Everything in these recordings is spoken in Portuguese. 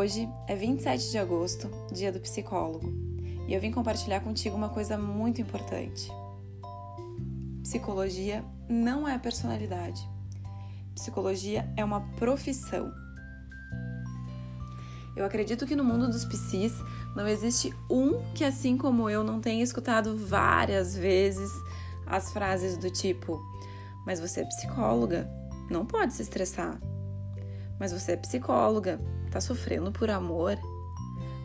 Hoje é 27 de agosto, dia do psicólogo, e eu vim compartilhar contigo uma coisa muito importante. Psicologia não é personalidade. Psicologia é uma profissão. Eu acredito que no mundo dos psis não existe um que, assim como eu, não tenha escutado várias vezes as frases do tipo: Mas você é psicóloga, não pode se estressar. Mas você é psicóloga, tá sofrendo por amor.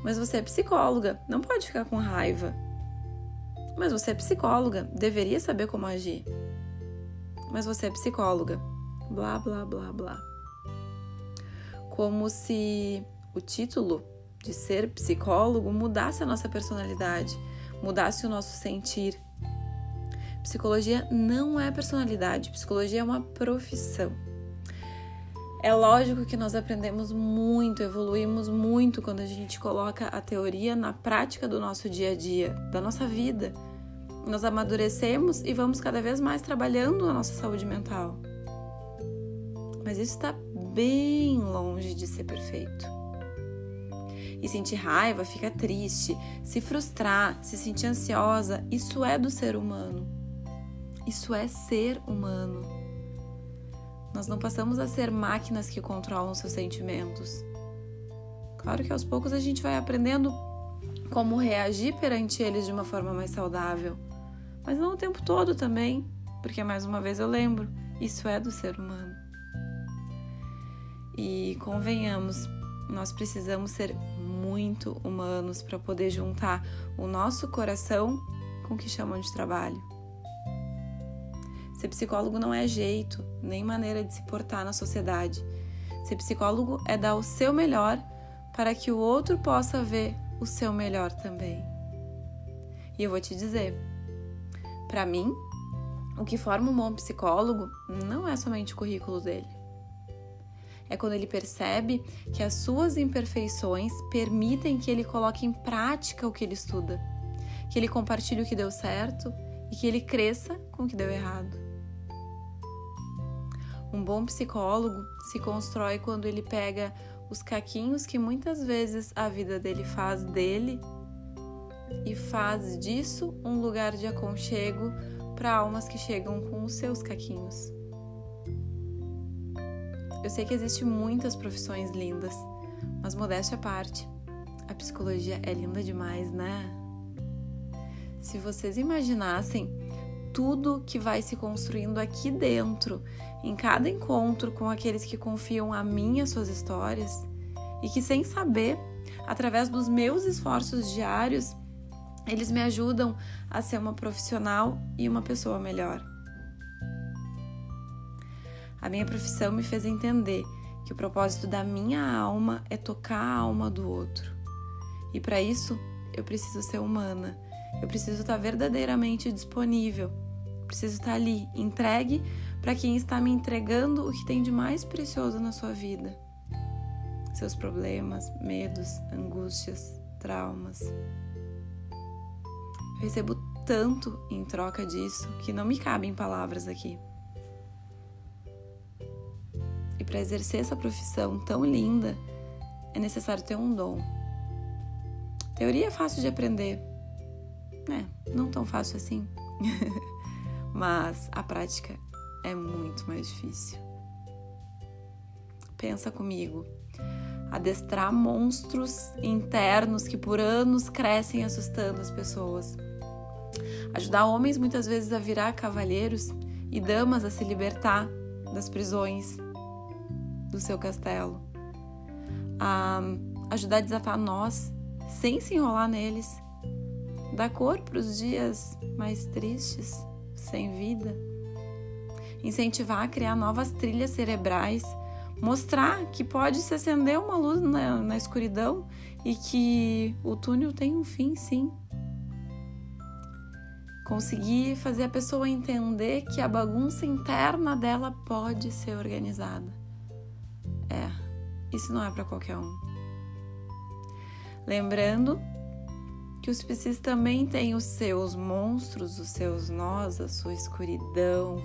Mas você é psicóloga, não pode ficar com raiva. Mas você é psicóloga, deveria saber como agir. Mas você é psicóloga. Blá, blá, blá, blá. Como se o título de ser psicólogo mudasse a nossa personalidade, mudasse o nosso sentir. Psicologia não é personalidade, psicologia é uma profissão. É lógico que nós aprendemos muito, evoluímos muito quando a gente coloca a teoria na prática do nosso dia a dia, da nossa vida. Nós amadurecemos e vamos cada vez mais trabalhando a nossa saúde mental. Mas isso está bem longe de ser perfeito. E sentir raiva, ficar triste, se frustrar, se sentir ansiosa, isso é do ser humano. Isso é ser humano. Nós não passamos a ser máquinas que controlam seus sentimentos. Claro que aos poucos a gente vai aprendendo como reagir perante eles de uma forma mais saudável, mas não o tempo todo também, porque mais uma vez eu lembro, isso é do ser humano. E convenhamos, nós precisamos ser muito humanos para poder juntar o nosso coração com o que chamam de trabalho. Ser psicólogo não é jeito, nem maneira de se portar na sociedade. Ser psicólogo é dar o seu melhor para que o outro possa ver o seu melhor também. E eu vou te dizer, para mim, o que forma um bom psicólogo não é somente o currículo dele. É quando ele percebe que as suas imperfeições permitem que ele coloque em prática o que ele estuda, que ele compartilhe o que deu certo e que ele cresça com o que deu errado. Um bom psicólogo se constrói quando ele pega os caquinhos que muitas vezes a vida dele faz dele e faz disso um lugar de aconchego para almas que chegam com os seus caquinhos. Eu sei que existem muitas profissões lindas, mas modéstia à parte, a psicologia é linda demais, né? Se vocês imaginassem tudo que vai se construindo aqui dentro, em cada encontro com aqueles que confiam a mim as suas histórias e que, sem saber, através dos meus esforços diários, eles me ajudam a ser uma profissional e uma pessoa melhor. A minha profissão me fez entender que o propósito da minha alma é tocar a alma do outro. E para isso, eu preciso ser humana. Eu preciso estar verdadeiramente disponível Preciso estar ali, entregue para quem está me entregando o que tem de mais precioso na sua vida. Seus problemas, medos, angústias, traumas. Eu recebo tanto em troca disso que não me cabem palavras aqui. E para exercer essa profissão tão linda, é necessário ter um dom. Teoria é fácil de aprender, né? Não tão fácil assim. mas a prática é muito mais difícil. Pensa comigo. Adestrar monstros internos que por anos crescem assustando as pessoas. Ajudar homens muitas vezes a virar cavalheiros e damas a se libertar das prisões do seu castelo. A ajudar a desatar nós sem se enrolar neles. Dar cor para os dias mais tristes sem vida. Incentivar a criar novas trilhas cerebrais, mostrar que pode se acender uma luz na, na escuridão e que o túnel tem um fim, sim. Conseguir fazer a pessoa entender que a bagunça interna dela pode ser organizada. É, isso não é para qualquer um. Lembrando que os psis também têm os seus monstros, os seus nós, a sua escuridão,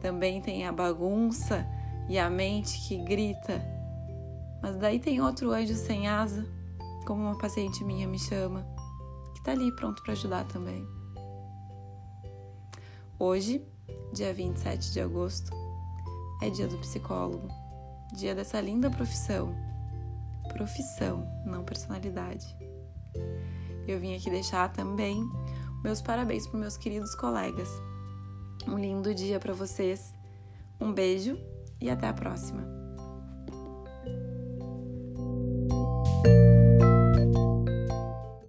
também tem a bagunça e a mente que grita. Mas daí tem outro anjo sem asa, como uma paciente minha me chama, que tá ali pronto para ajudar também. Hoje, dia 27 de agosto, é dia do psicólogo, dia dessa linda profissão. Profissão, não personalidade. Eu vim aqui deixar também meus parabéns para meus queridos colegas. Um lindo dia para vocês. Um beijo e até a próxima.